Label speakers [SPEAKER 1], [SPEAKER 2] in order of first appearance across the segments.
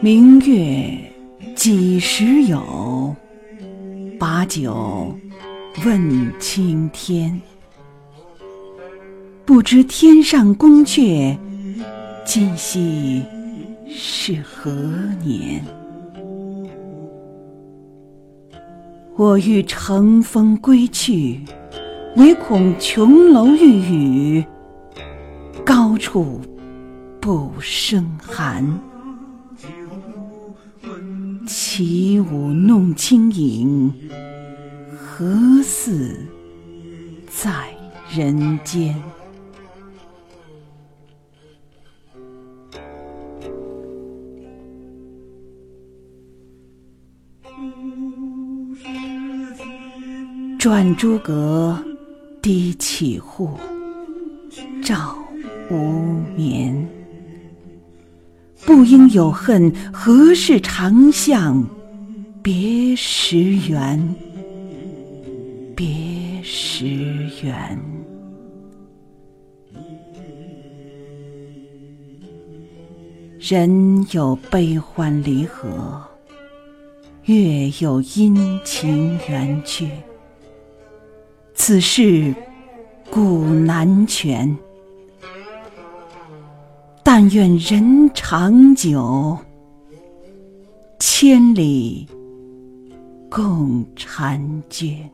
[SPEAKER 1] 明月几时有？把酒问青天。不知天上宫阙，今夕是何年？我欲乘风归去，唯恐琼楼玉宇，高处不胜寒。起舞弄清影，何似在人间？转朱阁，低绮户，照不应有恨，何事长向别时圆？别时圆。人有悲欢离合，月有阴晴圆缺。此事古难全，但愿人长久，千里共婵娟，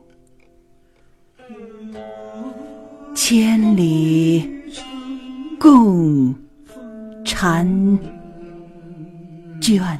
[SPEAKER 1] 千里共婵娟。